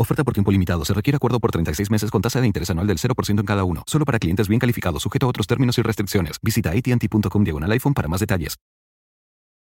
Oferta por tiempo limitado. Se requiere acuerdo por 36 meses con tasa de interés anual del 0% en cada uno. Solo para clientes bien calificados, sujeto a otros términos y restricciones. Visita AT&T.com diagonal iPhone para más detalles.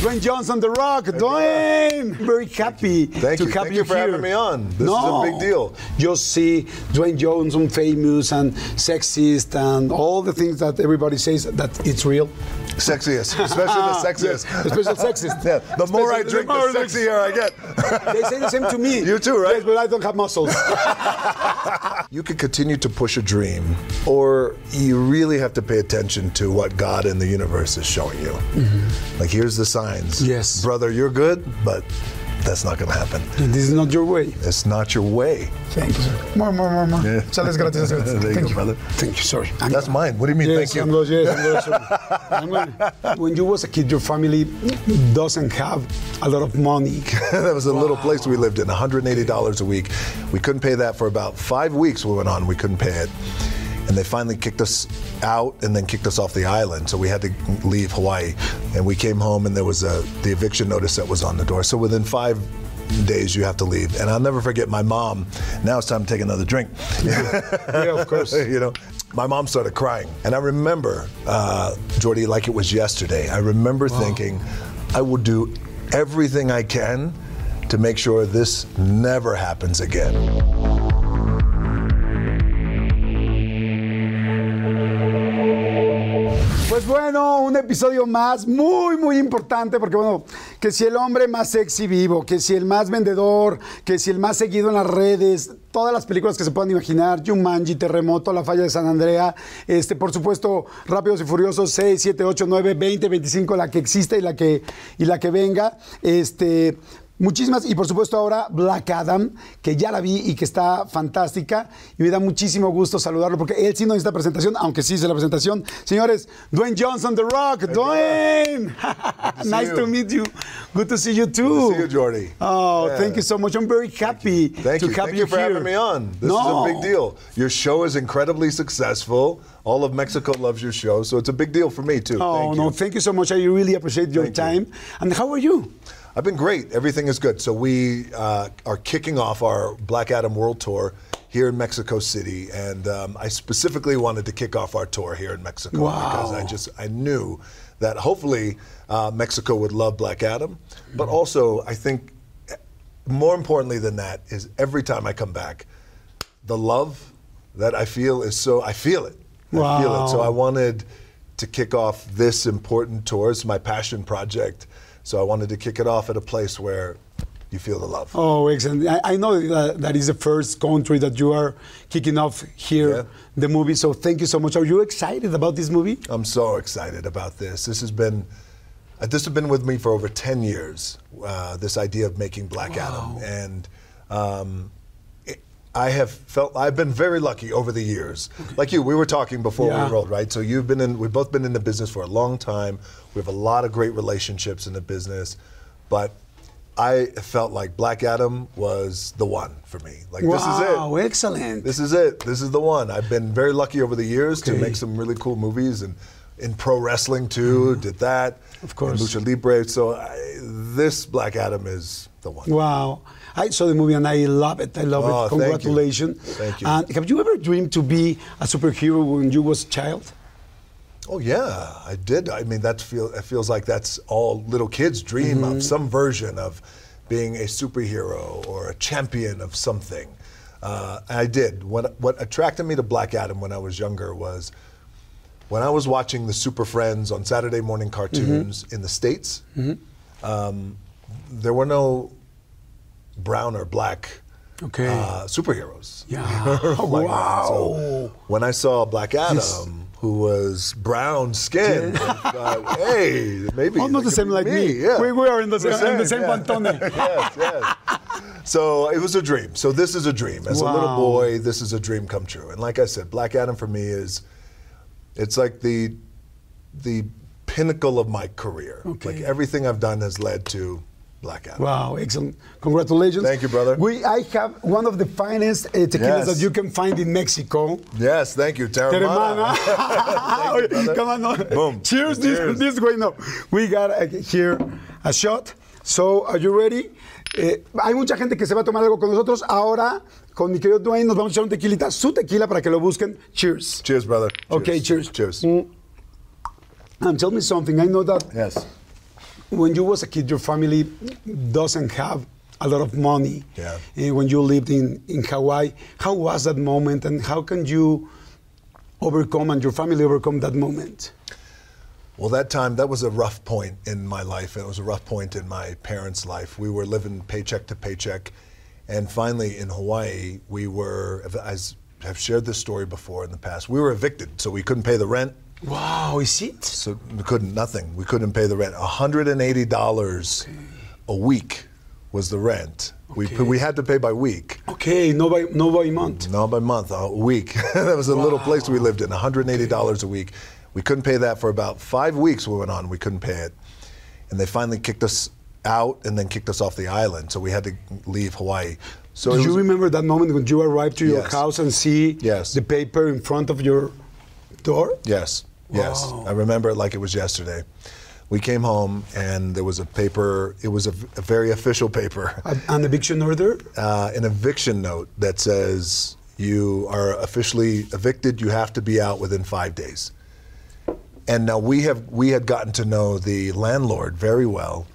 Dwayne Johnson, The Rock. Dwayne, very happy Thank to you. have Thank you you for here. having me on. This no, is a big deal. Just see Dwayne Johnson famous and sexist and all the things that everybody says that it's real. Sexiest, especially the sexiest. Yes, especially sexist. Yeah, the more I drink, the more the sexier I get. They say the same to me. You too, right? Yes, but I don't have muscles. You can continue to push a dream, or you really have to pay attention to what God and the universe is showing you. Mm-hmm. Like, here's the signs. Yes. Brother, you're good, but that's not going to happen. this is not your way. It's not your way. Thank you. sir. More, more, more, more. Yeah. Gratis. There you Thank go, brother. Thank you. Sorry. I'm- That's mine. What do you mean, Yes, thank you? I'm very- yes, I'm sorry. I'm very- when you was a kid, your family doesn't have a lot of money. that was a little place we lived in, $180 a week. We couldn't pay that for about five weeks. We went on, we couldn't pay it. And they finally kicked us out and then kicked us off the island. So we had to leave Hawaii. And we came home and there was a, the eviction notice that was on the door. So within five days you have to leave. And I'll never forget my mom. Now it's time to take another drink. yeah, of course. you know, my mom started crying. And I remember, uh, Jordy, like it was yesterday, I remember thinking, I will do everything I can to make sure this never happens again. Bueno, un episodio más muy, muy importante porque bueno, que si el hombre más sexy vivo, que si el más vendedor, que si el más seguido en las redes, todas las películas que se puedan imaginar, Jumanji, Terremoto, La Falla de San Andrea, este, por supuesto, Rápidos y Furiosos 6, 7, 8, 9, 20, 25, la que existe y la que, y la que venga, este... Muchísimas, y por supuesto ahora Black Adam, que ya la vi y que está fantástica, y me da muchísimo gusto saludarlo, porque él sí no necesita presentación, aunque sí hice la presentación. Señores, Dwayne Johnson, The Rock, Dwayne! nice you. to meet you. Good to see you too. see you, Jordy. Oh, Yeah. thank you so much. I'm very happy Thank to you. have Thank you, you for here. having me on. This no. is a big deal. Your show is incredibly successful. All of Mexico loves your show, so it's a big deal for me too. Oh, Thank no, you. thank you so much. I really appreciate your time. And how are you? I've been great. Everything is good. So we uh, are kicking off our Black Adam World Tour here in Mexico City, and um, I specifically wanted to kick off our tour here in Mexico because I just I knew that hopefully uh, Mexico would love Black Adam, but also I think more importantly than that is every time I come back, the love that I feel is so I feel it. I feel it. So I wanted to kick off this important tour. It's my passion project. So I wanted to kick it off at a place where you feel the love. Oh, excellent. I, I know that that is the first country that you are kicking off here, Yeah. the movie. So thank you so much. Are you excited about this movie? I'm so excited about this. This has been uh, this has been with me for over 10 years. Uh, this idea of making Black Adam, and um, I have felt I've been very lucky over the years. Like you, we were talking before Yeah. we rolled, right? So you've been in. We've both been in the business for a long time. We have a lot of great relationships in the business, but. I felt like Black Adam was the one for me. Like this is it. wow, excellent. This is it. This is the one. I've been very lucky over the years to make some really cool movies and in pro wrestling too. Mm-hmm. Did that. Of course. And Lucha Libre. So I, this Black Adam is the one. Wow. I saw the movie and I love it. I love Oh, it. thank you. Congratulations. Thank you. And have you ever dreamed to be a superhero when you was a child? Oh yeah, I did. I mean, that feel it feels like that's all little kids dream Mm-hmm. of some version of being a superhero or a champion of something. Uh, I did. What what attracted me to Black Adam when I was younger was when I was watching the Super Friends on Saturday morning cartoons Mm-hmm. in the States, um, there were no brown or black Okay. uh, superheroes. Yeah. Like, wow. so when I saw Black Adam, who was brown skinned, I thought, hey, maybe. Almost the same like be me. Yeah. We, we are in the same, in the same yeah. pantone. yes, yes. So it was a dream. So this is a dream. As a little boy, this is a dream come true. And like I said, Black Adam for me is, it's like the, the pinnacle of my career. Okay. Like everything I've done has led to Wow, excellent. Congratulations. Thank you, brother. We, I have one of the finest uh, tequilas Yes. that you can find in Mexico. Yes, thank you, Teremana. Teremana. brother. Come on. Boom. Cheers, Cheers. This, this way. No, we got uh, here a shot. So, are you ready? Eh, hay mucha gente que se va a tomar algo con nosotros. Ahora, con mi querido Dwayne, nos vamos a echar un tequilita. Su tequila para que lo busquen. Cheers. Cheers, brother. Okay, cheers. Cheers. Mm. And tell me something. I know that Yes. When you was a kid, your family doesn't have a lot of money. Yeah. eh, when you lived in, in Hawaii, how was that moment, and how can you overcome and your family overcome that moment? Well, that time, that was a rough point in my life. It was a rough point in my parents' life. We were living paycheck to paycheck. And finally, in Hawaii, we were, as I've shared this story before in the past, we were evicted. So we couldn't pay the rent. Wow, is it? So we couldn't, nothing. We couldn't pay the rent. $180 a week was the rent. We, Okay. we had to pay by week. Okay, no by no by month. No, by month, a week. that was a little place we lived in, $180 a week. We couldn't pay that for about five weeks. We went on, we couldn't pay it. And they finally kicked us out and then kicked us off the island. So we had to leave Hawaii. So Do you remember that moment when you arrived to your Yes. house and see Yes. the paper in front of your door? Yes, yes. Wow. I remember it like it was yesterday. We came home and there was a paper, it was a, a very official paper, An eviction order? uh, an eviction note that says you are officially evicted, you have to be out within five days. And now we have we had gotten to know the landlord very well.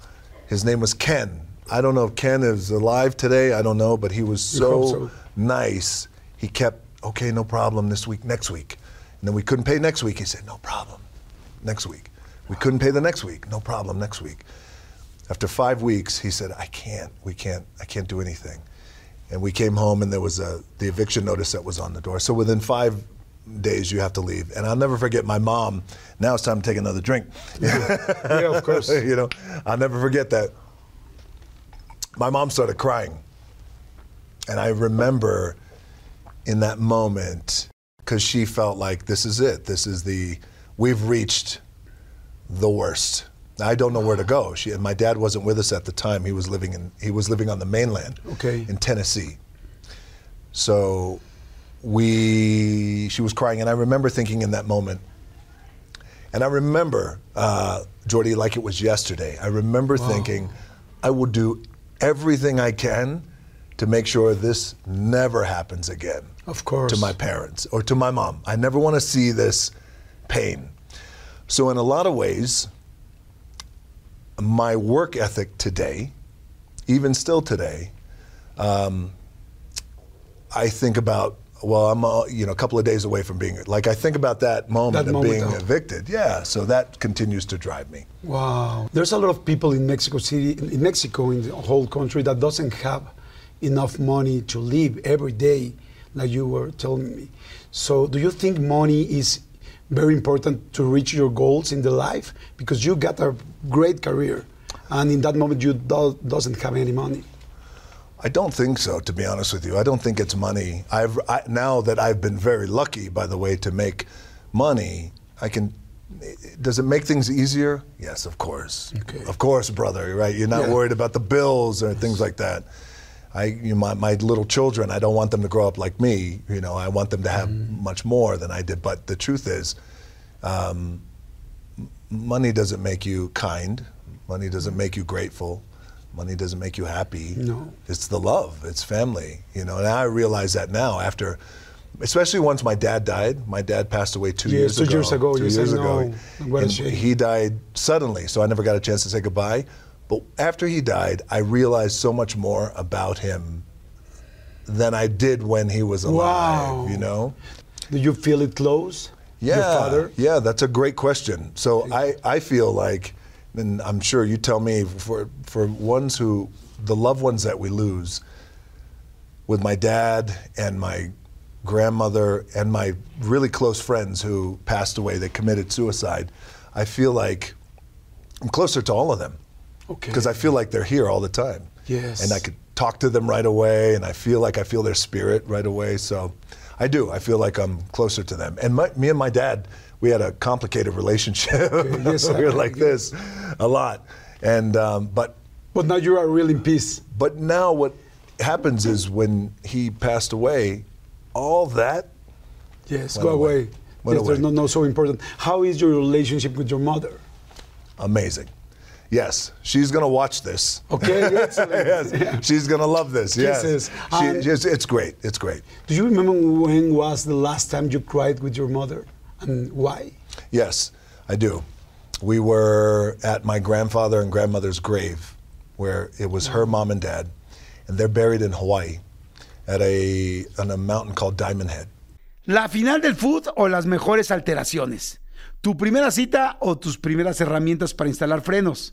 His name was Ken. I don't know if Ken is alive today. I don't know, but he was so, so. nice. He kept okay, no problem. This week, next week, and then we couldn't pay next week. He said, no problem, next week. We couldn't pay the next week. No problem, next week. After five weeks, he said, I can't. We can't. I can't do anything. And we came home, and there was a the eviction notice that was on the door. So within five days, you have to leave. And I'll never forget my mom. Now it's time to take another drink. Yeah, of course. you know, I'll never forget that. My mom started crying. And I remember in that moment, because she felt like this is it. This is the, we've reached the worst. I don't know where to go. She, and my dad wasn't with us at the time. He was living in, he was living on the mainland Okay. in Tennessee. So we, she was crying. And I remember thinking in that moment, and I remember, uh, Jordy, like it was yesterday, I remember thinking, I will do everything I can to make sure this never happens again. Of course. To my parents or to my mom. I never want to see this pain. So, in a lot of ways, my work ethic today, even still today, um, I think about well, I'm uh, you know a couple of days away from being like I think about that moment That of moment, being oh. evicted. Yeah, so that continues to drive me. Wow. There's a lot of people in Mexico City, in Mexico, in the whole country, that doesn't have enough money to live every day, like you were telling me. So, do you think money is very important to reach your goals in the life? Because you got a great career, and in that moment, you do, doesn't have any money. I don't think so, to be honest with you. I don't think it's money. I've I, now that I've been very lucky, by the way, to make money. I can. Does it make things easier? Yes, of course. Okay. Of course, brother. Right? You're not Yeah. worried about the bills or things like that. I, you know, my, my little children. I don't want them to grow up like me. You know, I want them to have much more than I did. But the truth is, um, money doesn't make you kind. Money doesn't make you grateful. Money doesn't make you happy. No. It's the love. It's family. You know, and I realize that now after, especially once my dad died. My dad passed away two Yes, years two ago. years ago. Two years ago. "No, And he died suddenly, so I never got a chance to say goodbye. But after he died, I realized so much more about him than I did when he was alive. Wow. You know. Do you feel it close? Yeah, your father? Yeah, that's a great question. So I, I feel like, and I'm sure you tell me, for for ones who, the loved ones that we lose, with my dad and my grandmother and my really close friends who passed away, they committed suicide. I feel like I'm closer to all of them Okay. because I feel like they're here all the time. Yes. And I could talk to them right away, and I feel like I feel their spirit right away. So I do. I feel like I'm closer to them. And my, me and my dad, we had a complicated relationship. yes, we were like this a lot. And um, but But now you are really in peace. but now what happens is when he passed away, all that Yes, go away. away. Yes, there's no, no so important. How is your relationship with your mother? amazing. Yes, she's gonna watch this. Okay, excellent. yes, Yeah. she's gonna love this. Yes, Kisses. She, Um, it's great. It's great. Do you remember when was the last time you cried with your mother and why? Yes, I do. We were at my grandfather and grandmother's grave, where it was her mom and dad, and they're buried in Hawaii, at a on a mountain called Diamond Head. La final del food o las mejores alteraciones. Tu primera cita o tus primeras herramientas para instalar frenos.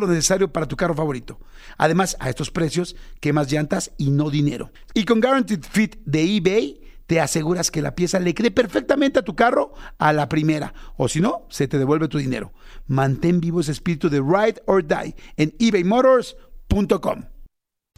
lo necesario para tu carro favorito. Además, a estos precios, quemas llantas y no dinero. Y con Guaranteed Fit de eBay, te aseguras que la pieza le quede perfectamente a tu carro a la primera. O si no, se te devuelve tu dinero. Mantén vivo ese espíritu de Ride or Die en ebaymotors.com.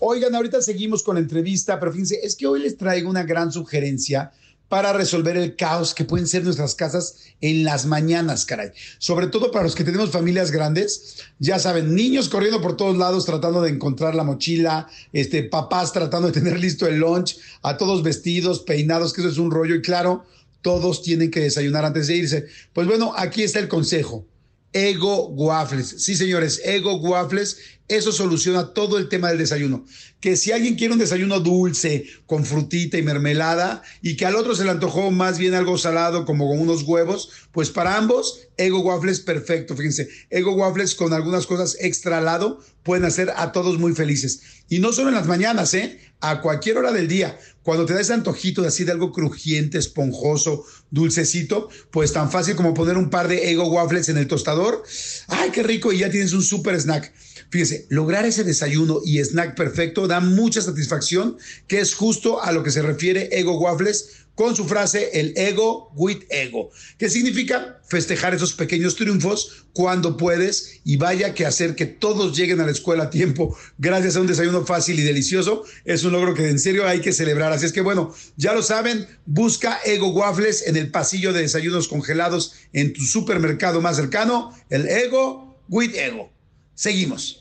Oigan, ahorita seguimos con la entrevista, pero fíjense, es que hoy les traigo una gran sugerencia para resolver el caos que pueden ser nuestras casas en las mañanas, caray. Sobre todo para los que tenemos familias grandes, ya saben, niños corriendo por todos lados tratando de encontrar la mochila, este, papás tratando de tener listo el lunch, a todos vestidos, peinados, que eso es un rollo y claro, todos tienen que desayunar antes de irse. Pues bueno, aquí está el consejo. Ego Waffles. Sí, señores, Ego Waffles. Eso soluciona todo el tema del desayuno. Que si alguien quiere un desayuno dulce, con frutita y mermelada, y que al otro se le antojó más bien algo salado, como con unos huevos, pues para ambos, Ego Waffles perfecto. Fíjense, Ego Waffles con algunas cosas extra al lado pueden hacer a todos muy felices. Y no solo en las mañanas, ¿eh? A cualquier hora del día. Cuando te da ese antojito de así de algo crujiente, esponjoso, dulcecito, pues tan fácil como poner un par de Ego Waffles en el tostador. ¡Ay, qué rico! Y ya tienes un super snack. Fíjese, lograr ese desayuno y snack perfecto da mucha satisfacción, que es justo a lo que se refiere Ego Waffles con su frase el ego with ego, que significa festejar esos pequeños triunfos cuando puedes y vaya que hacer que todos lleguen a la escuela a tiempo gracias a un desayuno fácil y delicioso es un logro que en serio hay que celebrar. Así es que bueno, ya lo saben, busca Ego Waffles en el pasillo de desayunos congelados en tu supermercado más cercano, el Ego with Ego. Seguimos.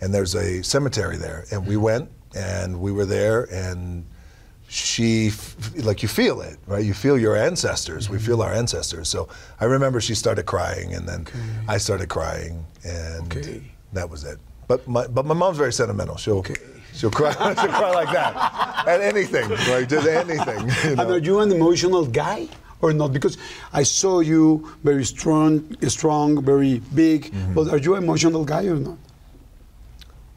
and there's a cemetery there. And we went and we were there and she like you feel it right? You feel your ancestors. We mm-hmm. feel our ancestors. So i remember she started crying and then i started crying and Okay. that was it. But my but my mom's very sentimental. She'll she'll cry she'll cry like that. At anything like just anything you know? are you an emotional guy or not? Because I saw you very strong, strong, very big. Mm-hmm. But are you an emotional guy or not?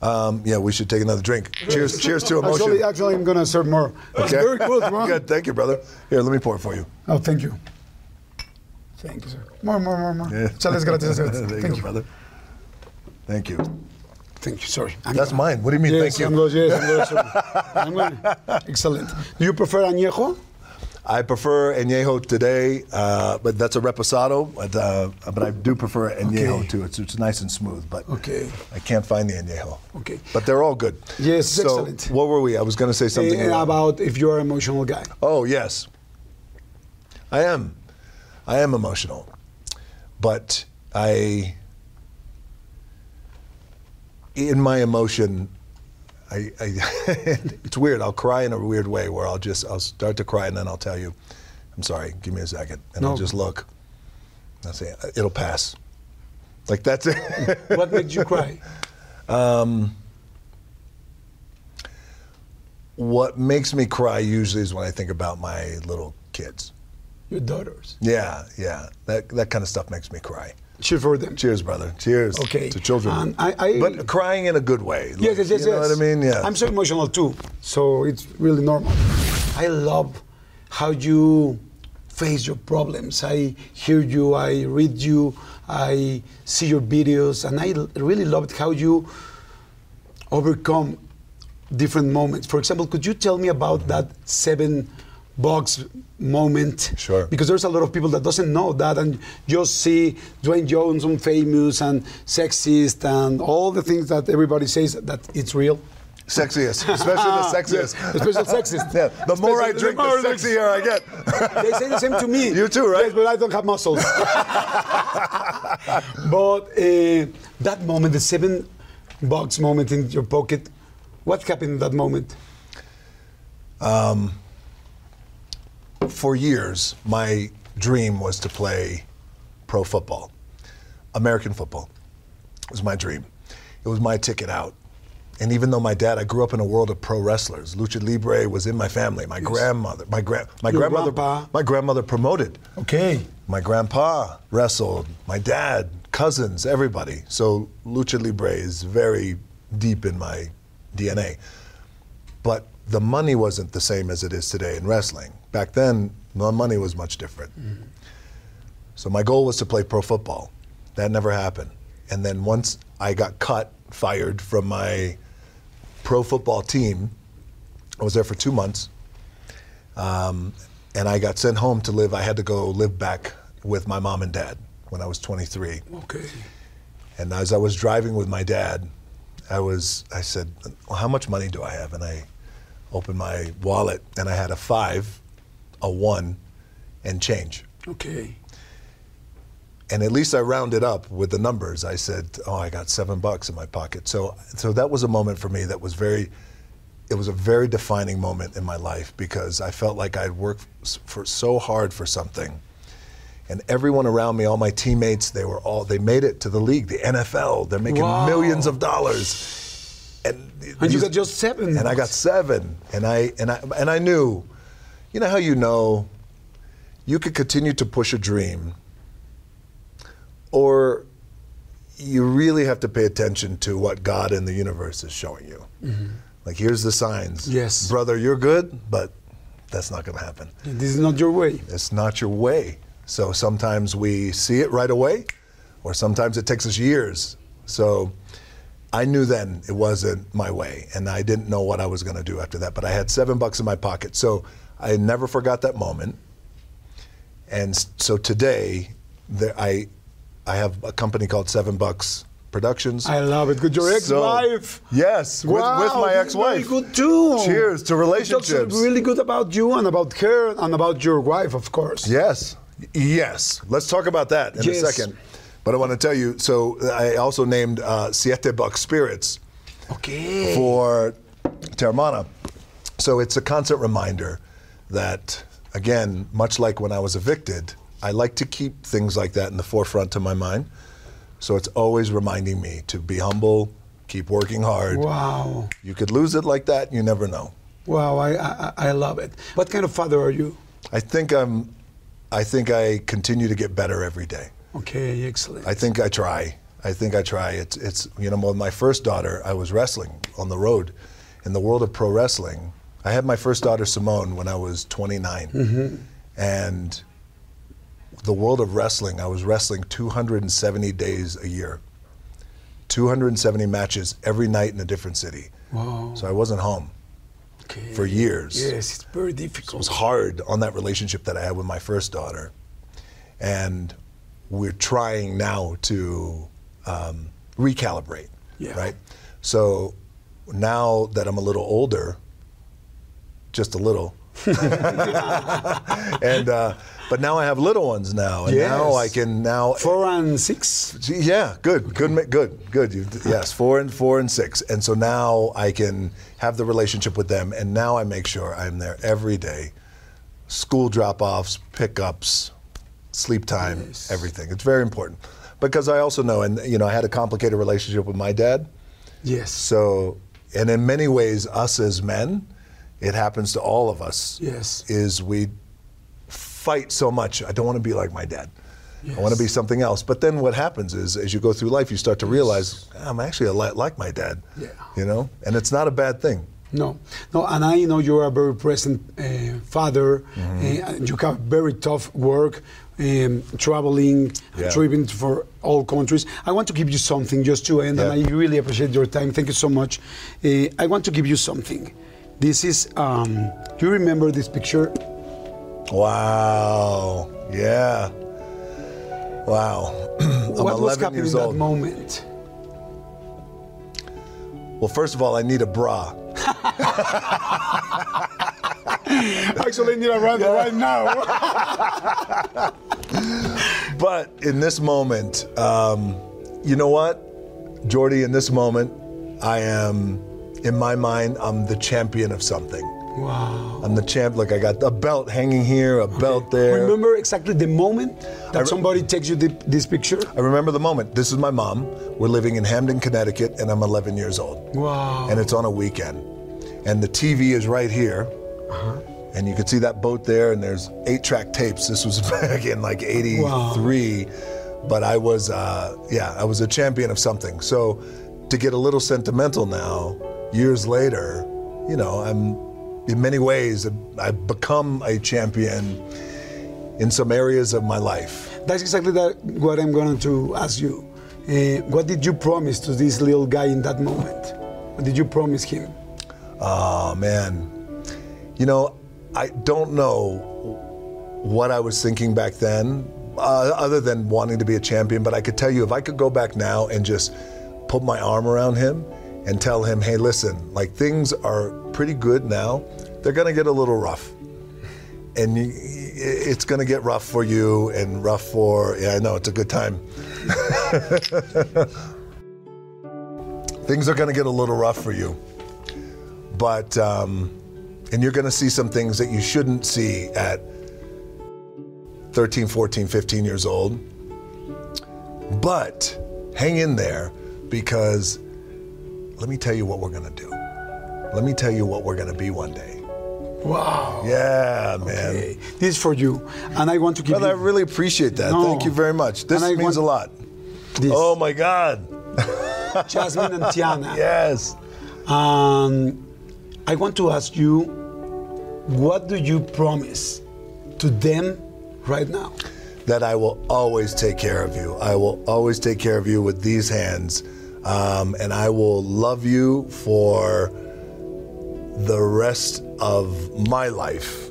um, yeah we should take another drink cheers cheers to emotion Actually, actually, I'm gonna serve more. Okay. very cool. Ron. good thank you brother here let me pour it for you Oh, thank you. Thank you, sir. More, more, more, more. Yeah. Chales gratis. Thank you you. brother thank you Thank you. Sorry. I'm That's gonna- mine. What do you mean, Yes, thank you? I'm going, yes, I'm going. I'm going, excellent. Do you prefer añejo? I prefer añejo today, uh, but that's a reposado. But, uh, but I do prefer añejo Okay. too. It's, it's nice and smooth. But Okay. I can't find the añejo. Okay. But they're all good. Yes, so excellent. What were we? I was going to say something Eh, about if you're an emotional guy. Oh yes, I am. I am emotional, but I, in my emotion, I, I it's weird. I'll cry in a weird way where I'll just I'll start to cry and then I'll tell you, I'm sorry. Give me a second, and No. I'll just look. I'll say uh, it'll pass. Like that's it. What made you cry? Um, what makes me cry usually is when I think about my little kids. Your daughters. Yeah, yeah. That that kind of stuff makes me cry. Cheer for them. Cheers, brother. Cheers. Okay. To children. And I- I- but crying in a good way. Yes, Like, yes, yes, You know yes. what I mean? Yeah. I'm so emotional too, so it's really normal. I love how you face your problems. I hear you, I read you, I see your videos, and I really loved how you overcome different moments. For example, could you tell me about that seven box moment? Sure. Because there's a lot of people that doesn't know that and just see Dwayne Johnson famous and sexist and all the things that everybody says that it's real. Sexiest, especially the sexiest. Yeah, especially sexist. Yeah, the more I drink, the the sexier I get. They say the same to me. You too, right? Yes, but I don't have muscles. but uh, that moment, the seven box moment in your pocket, what happened in that moment? For years, my dream was to play pro football, American football. It was my dream. It was my ticket out. And even though my dad, I grew up in a world of pro wrestlers. Lucha Libre was in my family. My grandmother, my grand, my Your grandmother, grandpa. my grandmother promoted. Okay. My grandpa wrestled, my dad, cousins, everybody. So lucha libre is very deep in my DNA. But the money wasn't the same as it is today in wrestling. Back then, the money was much different. So my goal was to play pro football. That never happened. And then once I got cut, fired from my pro football team, I was there for two months um, and I got sent home to live. I had to go live back with my mom and dad when I was 23. Okay. And as I was driving with my dad, I was I said, well, "How much money do I have?" And I opened my wallet, and I had a five, a one, and change. Okay. And at least I rounded up with the numbers. I said, "Oh, I got seven bucks in my pocket." So, so that was a moment for me that was very. It was a very defining moment in my life because I felt like I'd worked for so hard for something, and everyone around me, all my teammates, they were all they made it to the league, the NFL. They're making Wow. millions of dollars, and And you got just seven. and I got seven, and I and I and I knew, you know how you know, you could continue to push a dream, or you really have to pay attention to what God in the universe is showing you. Mm-hmm. Like here's the signs. Yes. brother, you're good, but that's not going to happen. This is not your way. It's not your way. So sometimes we see it right away, or sometimes it takes us years. So I knew then it wasn't my way, and I didn't know what I was going to do after that. But I had seven bucks in my pocket, so I never forgot that moment. And so today, there, I I have a company called Seven Bucks Productions. I love it. With your ex-wife. yes, with, with Wow, my is very ex-wife. good too. Cheers to relationships. really good about you and about her and about your wife, of course. Yes. Yes. Let's talk about that in Yes. a second. But I want to tell you so I also named uh, Siete Buck Spirits Okay. for Teremana. So it's a constant reminder that, again, much like when I was evicted, I like to keep things like that in the forefront of my mind. So it's always reminding me to be humble, keep working hard. Wow. You could lose it like that, you never know. Wow, I, I, I love it. What kind of father are you? I think I'm I think I continue to get better every day. Okay, excellent. I think I try. I think I try. It's, it's you know, with my first daughter, I was wrestling on the road. In the world of pro wrestling, I had my first daughter, Simone, when I was 29. And the world of wrestling, I was wrestling 270 days a year, 270 matches every night in a different city. Wow. So I wasn't home okay. for years. Yes, it's very difficult. It was hard on that relationship that I had with my first daughter. And we're trying now to um, recalibrate, Yeah. right? So now that I'm a little older, just a little, and uh, but now I have little ones now, and now I can now Four and six. yeah, good, good, good, good. You, yes, four and four and six, and so now I can have the relationship with them, and now I make sure I'm there every day, school drop-offs, pickups, sleep time, everything. It's very important because I also know, and you know, I had a complicated relationship with my dad. Yes. So, and in many ways, us as men, it happens to all of us. Yes. Is we fight so much. I don't want to be like my dad. I want to be something else. But then what happens is, as you go through life, you start to realize I'm actually a lot like my dad. Yeah. You know, and it's not a bad thing. No, no, and I know you're a very present uh, father. Mm-hmm. Uh, you have very tough work, um, traveling, Yeah. tripping for all countries. I want to give you something just to end, and I really appreciate your time. Thank you so much. Uh, I want to give you something. This is. Um, do you remember this picture? Wow. Yeah. Wow. I'm what was 11 happening in that old. moment? Well, first of all, I need a bra. Actually, I need a run right now. But in this moment, um, you know what, Jordy? In this moment, I am, in my mind, I'm the champion of something. wow. I'm the champ. Like I got a belt hanging here, a belt there. Remember exactly the moment that somebody takes you thi- this picture? I remember the moment. This is my mom. We're living in Hamden, Connecticut, and I'm 11 years old. Wow. And it's on a weekend. And the TV is right here. Uh-huh. And you can see that boat there, and there's eight track tapes. This was back in like 83. But I was, uh, yeah, I was a champion of something. So to get a little sentimental now, years later, you know, I'm in many ways, I've become a champion in some areas of my life. That's exactly that, what I'm going to ask you. Uh, what did you promise to this little guy in that moment? What did you promise him? Oh man, you know, I don't know what I was thinking back then, uh, other than wanting to be a champion. But I could tell you, if I could go back now and just put my arm around him and tell him, "Hey, listen, like things are pretty good now. They're gonna get a little rough, and you, it's gonna get rough for you and rough for yeah. I know it's a good time." things are going to get a little rough for you. But, um, and you're going to see some things that you shouldn't see at 13, 14, 15 years old. But hang in there because let me tell you what we're going to do. Let me tell you what we're going to be one day. Wow. Yeah, man. Okay. This is for you. And I want to give Brother, I you really appreciate that. No. Thank you very much. This means want- a lot. this. Oh my God. Jasmine and Tiana. Yes. Um, I want to ask you, what do you promise to them right now? that I will always take care of you. I will always take care of you with these hands. Um, and I will love you for the rest of my life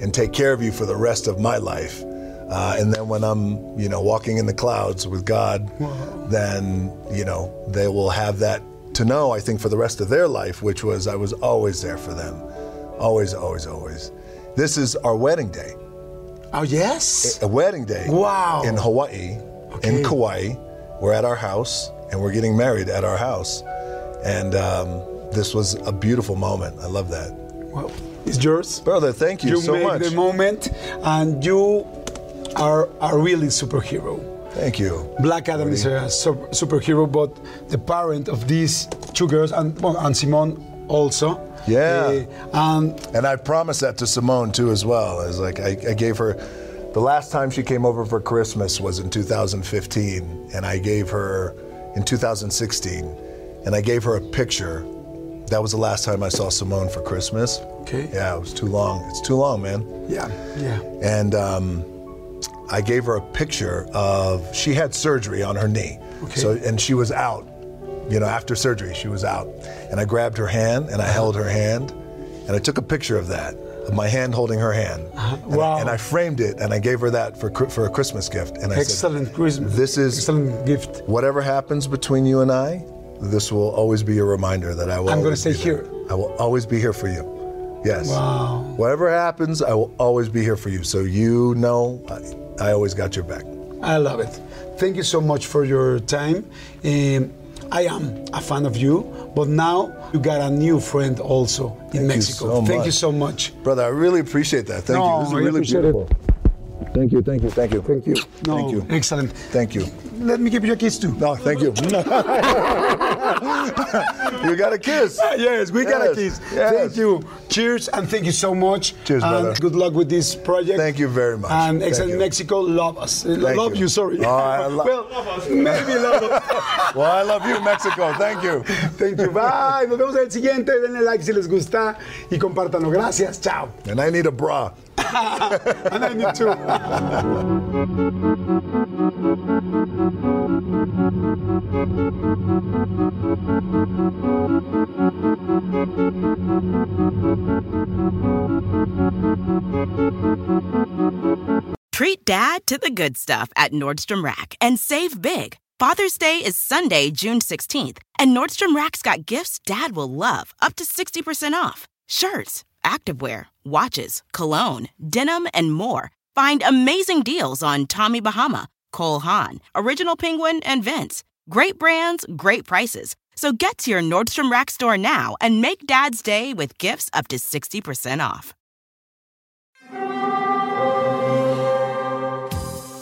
and take care of you for the rest of my life. Uh, and then when I'm, you know, walking in the clouds with God, then, you know, they will have that to know, I think, for the rest of their life, which was I was always there for them. Always, always, always. This is our wedding day Oh, yes. a wedding day Wow. in Hawaii, Okay. in Kauai. We're at our house and we're getting married at our house. And um, this was a beautiful moment. I love that. Well, it's yours. Brother, thank you, You so much. the moment, and you are a really superhero. Thank you. Black Adam is a sup- superhero, but the parent of these two girls, and, and Simone also. Yeah. Uh, and And I promised that to Simone too, as well. I was like, I, I gave her, the last time she came over for Christmas was in 2015, and I gave her in 2016, and I gave her a picture. That was the last time I saw Simone for Christmas. Okay. Yeah, it was too long. It's too long, man. yeah, yeah. and um, I gave her a picture of she had surgery on her knee, Okay. so and she was out. You know, after surgery, she was out, and I grabbed her hand and I held her hand, and I took a picture of that of my hand holding her hand, and, I, and I framed it and I gave her that for for a Christmas gift, and I Excellent said, Christmas. This is excellent gift. whatever happens between you and I. This will always be a reminder that I will. I'm gonna always stay be here. I will always be here for you. Yes. Wow. Whatever happens, I will always be here for you. So you know, I, I always got your back. I love it. Thank you so much for your time. Um, I am a fan of you, but now you got a new friend also in Thank you Mexico. so Thank much. you so much. Brother, I really appreciate that. Thank No, you. This is really appreciate it. beautiful. Thank you, thank you, thank you. Thank you. No, Thank you. Excellent. Thank you. Let me give you a kiss too. No, thank you. you got a kiss. Yes, we got a kiss. yes. Thank you. Cheers, and thank you so much. Cheers, and brother. Good luck with this project. Thank you very much. And Excellent. Mexico, love us. Thank love you. you. sorry. Oh, I lo- well, maybe love us. Well, I love you, Mexico. Thank you. Thank you. Bye. Nos vemos en el siguiente. Denle like si les gusta y compártanlo. Gracias. Chao. And I need a bra. and I need to. Treat dad to the good stuff at Nordstrom Rack and save big. Father's Day is Sunday, June 16th, and Nordstrom Rack's got gifts dad will love up to 60% off. Shirts, activewear, watches, cologne, denim, and more. Find amazing deals on Tommy Bahama, Cole Haan, Original Penguin, and Vince. Great brands, great prices. So get to your Nordstrom Rack store now and make dad's day with gifts up to 60% off.